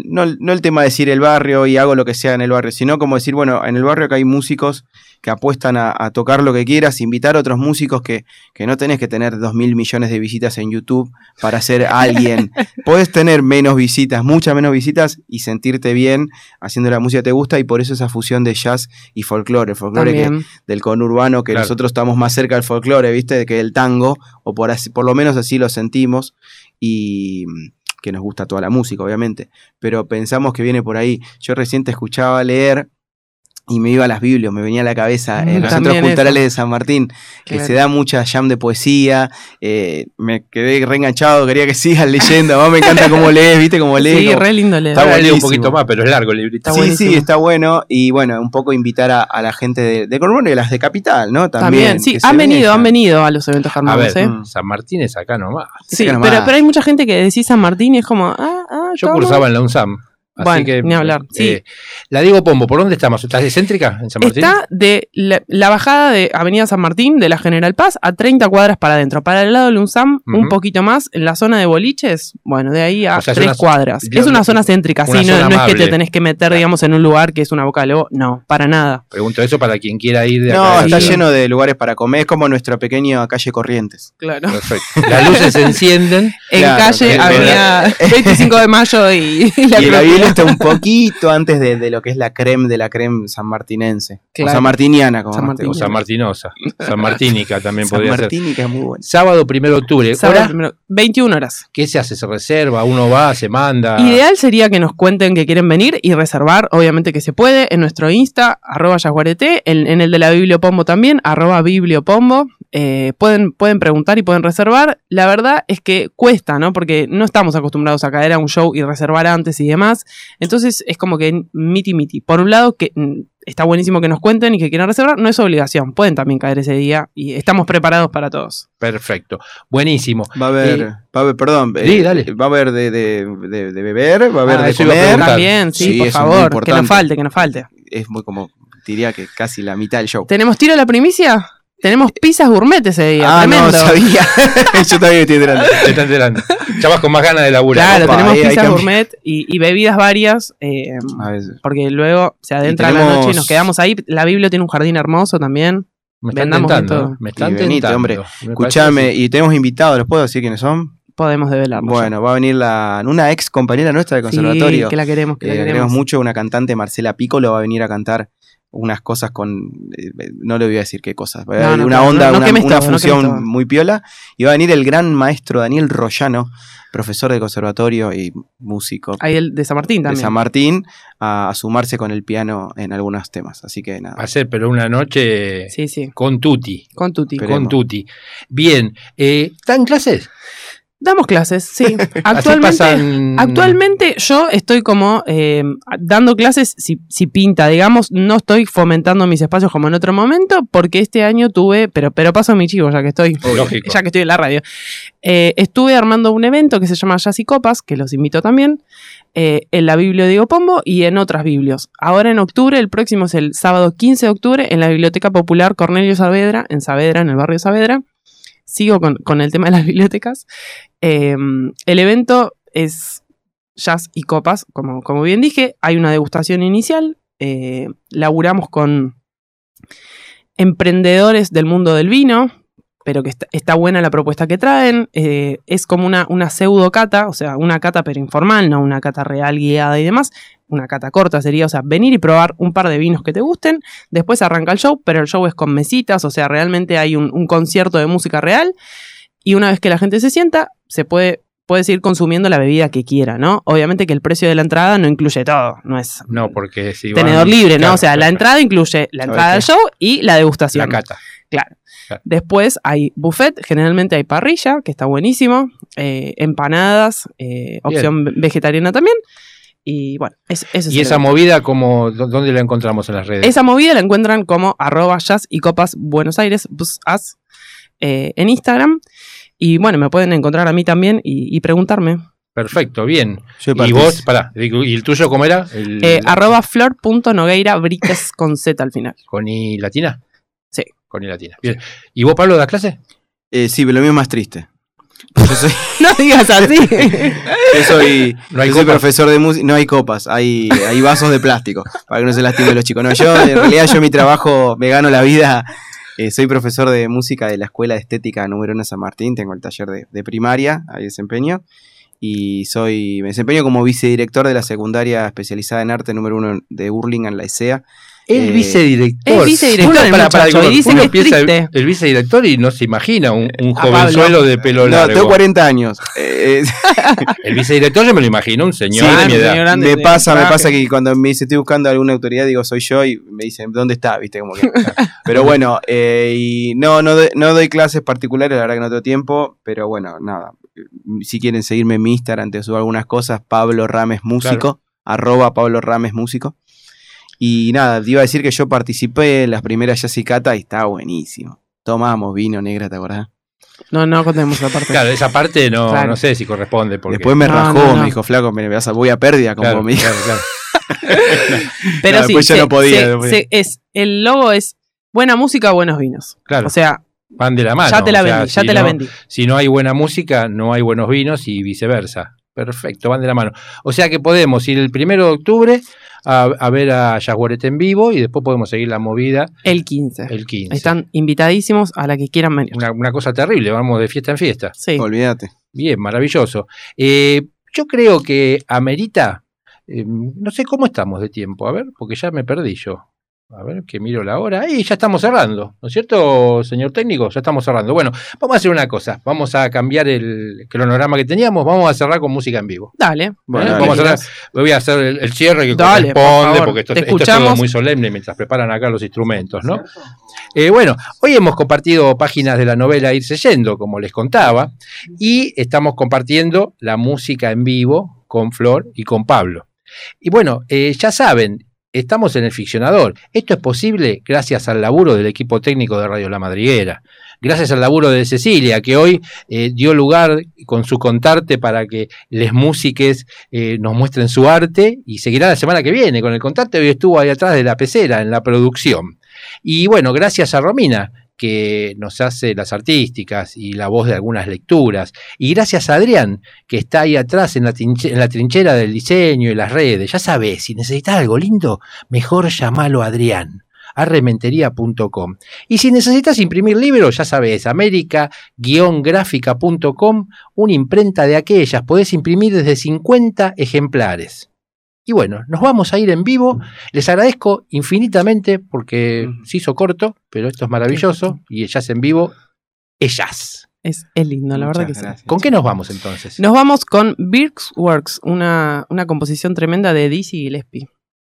No, el- no el tema de decir el barrio y hago lo que sea en el barrio, sino como decir, bueno, en el barrio acá hay músicos que apuestan a, a tocar lo que quieras, invitar a otros músicos que, que no tenés que tener dos mil millones de visitas en YouTube para ser alguien. Podés tener menos visitas, muchas menos visitas y sentirte bien haciendo la música que te gusta y por eso esa fusión de jazz y folclore, folclore que- del conurbano, que Claro. nosotros estamos más cerca del folclore, ¿viste? Que del tango, o por, así- por lo menos así lo sentimos y que nos gusta toda la música, obviamente, pero pensamos que viene por ahí. Yo recién te escuchaba leer y me iba a las Biblias, me venía a la cabeza Mm, en los también centros culturales eso. de San Martín, que Claro. se da mucha jam de poesía, eh, me quedé reenganchado, quería que sigas leyendo, además me encanta cómo lees, ¿viste? Cómo lees. Sí, como- re lindo leer. Está leo un poquito más, pero es largo el librito. Está sí, buenísimo. sí, está bueno. Y bueno, un poco invitar a, a la gente de, de y a las de Capital, ¿no? También, También. sí, han venido, han venido a los eventos ver, ¿eh? mm. San Martín es acá nomás. Sí, acá pero, nomás. pero hay mucha gente que decís San Martín y es como, ah, ah, Yo ¿cómo? cursaba en la UNSAM. Así Bueno, que, ni hablar, sí. eh, la Diego Pombo, ¿por dónde estamos? ¿Estás de céntrica en San Martín? Está de la, la bajada de Avenida San Martín, de la General Paz, a 30 cuadras para adentro. Para el lado del UNSAM, un Ujú. poquito más. En la zona de boliches, bueno, de ahí a O sea, es 3 una- cuadras. digamos, es una zona céntrica, una sí, no, zona no es que te tenés que meter, Claro. digamos, en un lugar que es una boca de lobo. No, para nada. Pregunto eso para quien quiera ir de. No, de está lleno de lugares para comer. Es como nuestra pequeña calle Corrientes. Claro. Perfecto. Las luces se encienden. En Claro, calle. Avenida 25 de Mayo y, y la y la Está un poquito antes de, de lo que es la creme de la creme sanmartinense. Claro. O sanmartiniana, como San. O gusta. San Martinosa. San Martínica también San podría ser. Martínica es muy bueno. Sábado primero de octubre. Sábado ¿Hora? primero, 21 horas. ¿Qué se hace? ¿Se reserva? ¿Uno va? ¿Se manda? Ideal sería que nos cuenten que quieren venir y reservar, obviamente que se puede, en nuestro Insta, arroba yaguarete, en, en el de la Bibliopombo también, arroba bibliopombo. Eh, pueden, pueden preguntar y pueden reservar. La verdad es que cuesta, ¿no? Porque no estamos acostumbrados a caer a un show y reservar antes y demás. Entonces es como que miti miti. Por un lado, que mm, está buenísimo que nos cuenten y que quieran reservar, no es obligación. Pueden también caer ese día y estamos preparados para todos. Perfecto. Buenísimo. Va a haber, Eh, va a haber, perdón, sí, eh, dale. va a haber de, de- de- de beber, va a haber Ah, de comer. También, sí, Sí, por favor, que nos falte, que nos falte. Es muy como, diría que casi la mitad del show. ¿Tenemos tiro a la primicia? Tenemos pizzas gourmet ese día, Ah, tremendo. no, sabía. Yo también estoy enterando. Se está enterando. Ya vas con más ganas de laburar. Claro, Opa, tenemos ahí pizzas cambio. gourmet y, y bebidas varias, eh, A ver, porque luego se adentra Y la tenemos- noche y nos quedamos ahí. La Biblia tiene un jardín hermoso también. Me están Vendamos tentando. todo. Me están Y venite, hombre. Me Escuchame, y tenemos invitados, ¿los puedo decir quiénes son? Podemos develarlo. Bueno, va a venir la, una ex compañera nuestra del ya. Sí, conservatorio. que la queremos, que Eh, la la queremos. queremos mucho, una cantante, Marcela Piccolo, va a venir a cantar unas cosas con. eh, no le voy a decir qué cosas. Va a No, haber no, una onda, no, no una, función muy piola. Y va a venir el gran maestro Daniel Rollano, profesor de conservatorio y músico Hay el de San Martín de también. San Martín, a, a sumarse con el piano en algunos temas. Así que nada. Va a ser, pero una noche Sí, sí. con Tuti. Con Tuti. Esperemos. Con Tuti. Bien. Eh, ¿Está en clases? Damos clases, sí. Actualmente, pasan- actualmente yo estoy como eh, dando clases si, si pinta, digamos, no estoy fomentando mis espacios como en otro momento, porque este año tuve, pero, pero paso mi chivo ya que estoy, Lógico. ya que estoy en la radio. Eh, estuve armando un evento que se llama Jazz y Copas, que los invito también, eh, en la Biblio Diego Pombo y en otras biblios. Ahora en octubre, el próximo es el sábado 15 de octubre, en la Biblioteca Popular Cornelio Saavedra, en Saavedra, en el barrio Saavedra. Sigo con, el tema de las bibliotecas. Eh, el evento es jazz y copas, como, como bien dije. Hay una degustación inicial. eh, laburamos con emprendedores del mundo del vino, pero que está, está buena la propuesta que traen. eh, es como una, una pseudo cata, o sea, una cata pero informal, no una cata real guiada y demás. Una cata corta sería, o sea, venir y probar un par de vinos que te gusten. Después arranca el show, pero el show es con mesitas, o sea, realmente hay un, un concierto de música real. Y una vez que la gente se sienta, se puede, puede seguir consumiendo la bebida que quiera, ¿no? Obviamente que el precio de la entrada no incluye todo, no es No, porque si van- tenedor libre, ¿no? O sea, la entrada incluye la entrada del show y la degustación. La cata. Claro. Claro. Después hay buffet, generalmente hay parrilla, que está buenísimo, eh, empanadas, eh, opción ve- vegetariana también. Y bueno, es, eso es Y esa movida, como, ¿dó- ¿dónde la encontramos en las redes? Esa movida la encuentran como arroba jazz y copas Buenos Aires, bus as, eh, en Instagram. Y bueno, me pueden encontrar a mí también y, y preguntarme. Perfecto, bien. Y vos, pará, digo, ¿y el tuyo cómo era? El- Eh, arroba flor.nogueira con Z al final. ¿Con I latina? Sí. Con I latina. Bien. ¿Y vos, Pablo, das clase? Eh, sí, pero lo mío es más triste. Yo soy, No digas así. yo soy, No hay yo soy profesor de música. No hay copas, hay, hay vasos de plástico para que no se lastimen los chicos. No, yo, en realidad, yo mi trabajo, me gano la vida. eh, soy profesor de música de la Escuela de Estética número 1 de San Martín. Tengo el taller de, de primaria, ahí desempeño. Y soy, me desempeño como vicedirector de la secundaria especializada en arte número 1 de Burlingame, la ICEA. El Eh, vicedirector. vicedirector el pará, pará, muchacho, uno- y dice uno que es piensa el-. El, vicedirector y no se imagina un, un A jovenzuelo de pelo No, largo. tengo 40 años. Eh, El vicedirector yo me lo imagino, un señor Sí, de mi un edad. señor me pasa, me pasa que cuando me dice estoy buscando alguna autoridad, digo soy yo y me dicen ¿dónde está? ¿Viste? Como que. Pero bueno, eh, y no, no, doy, no doy clases particulares, la verdad que no tengo tiempo, pero bueno, nada. Si quieren seguirme en mi Instagram, te subo algunas cosas, Pablo Rames Músico, arroba Pablo Rames Músico. Y nada, te iba a decir que yo participé en las primeras Jazz y estaba buenísimo. Tomamos vino negra, ¿te acordás? No, no contemos esa parte. Claro, esa parte no, Claro. no sé si corresponde. Porque, Después me No, rajó, no, no. me dijo, flaco, me vas a, voy a pérdida, como Claro, me dijo. claro, claro. Pero No, sí, se- no podía, se- no podía. se- es, el logo es buena música, buenos vinos. Claro, O sea, van de la mano. ya te la o sea, vendí, ya si te la vendí. Si no hay buena música, no hay buenos vinos y viceversa. Perfecto, van de la mano. O sea que podemos ir el primero de octubre a, a ver a Jaguarete en vivo y después podemos seguir la movida El 15. el 15. Están invitadísimos a la que quieran venir. Una, una cosa terrible, vamos de fiesta en fiesta. Sí. Olvídate. Bien, maravilloso. Eh, yo creo que amerita, eh, no sé cómo estamos de tiempo, a ver, porque ya me perdí yo. A ver, que miro la hora. Y ya estamos cerrando, ¿no es cierto, señor técnico? Ya estamos cerrando. Bueno, vamos a hacer una cosa. Vamos a cambiar el cronograma que teníamos. Vamos a cerrar con música en vivo. Dale. Bueno, ¿Eh? dale. Vamos a cerrar. Voy a hacer el, el cierre que Dale, corresponde, porque esto, esto es todo muy solemne mientras preparan acá los instrumentos, ¿no? Eh, bueno, hoy hemos compartido páginas de la novela Irse Yendo, como les contaba, y estamos compartiendo la música en vivo con Flor y con Pablo. Y bueno, eh, ya saben, estamos en el ficcionador. Esto es posible gracias al laburo del equipo técnico de Radio La Madriguera. Gracias al laburo de Cecilia, que hoy eh, dio lugar con su contarte para que les músiques eh, nos muestren su arte y seguirá la semana que viene con el contarte. Hoy estuvo ahí atrás de la pecera en la producción. Y bueno, gracias a Romina, que nos hace las artísticas y la voz de algunas lecturas. Y gracias a Adrián, que está ahí atrás en la, trinchera del diseño y las redes. Ya sabes, si necesitas algo lindo, mejor llamalo a Adrián arrementería.com. Y si necesitas imprimir libros, ya sabes, américa-gráfica.com, una imprenta de aquellas, podés imprimir desde 50 ejemplares. Y bueno, nos vamos a ir en vivo. Les agradezco infinitamente porque se hizo corto, pero esto es maravilloso y el jazz en vivo es jazz. Es, es lindo, la verdad que sí. ¿Con qué nos vamos entonces? Nos vamos con Birks Works, una, una composición tremenda de Dizzy Gillespie.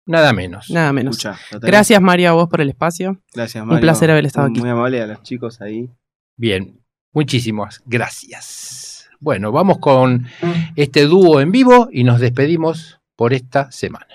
Nada menos. Nada menos. Tenés. Gracias, Mario, a vos por el espacio. Gracias, Un Mario. placer haber estado aquí. Muy amable a los chicos ahí. Bien, muchísimas gracias. Bueno, vamos con este dúo en vivo y nos despedimos por esta semana.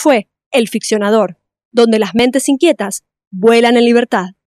Fue El Ficcionador, donde las mentes inquietas vuelan en libertad.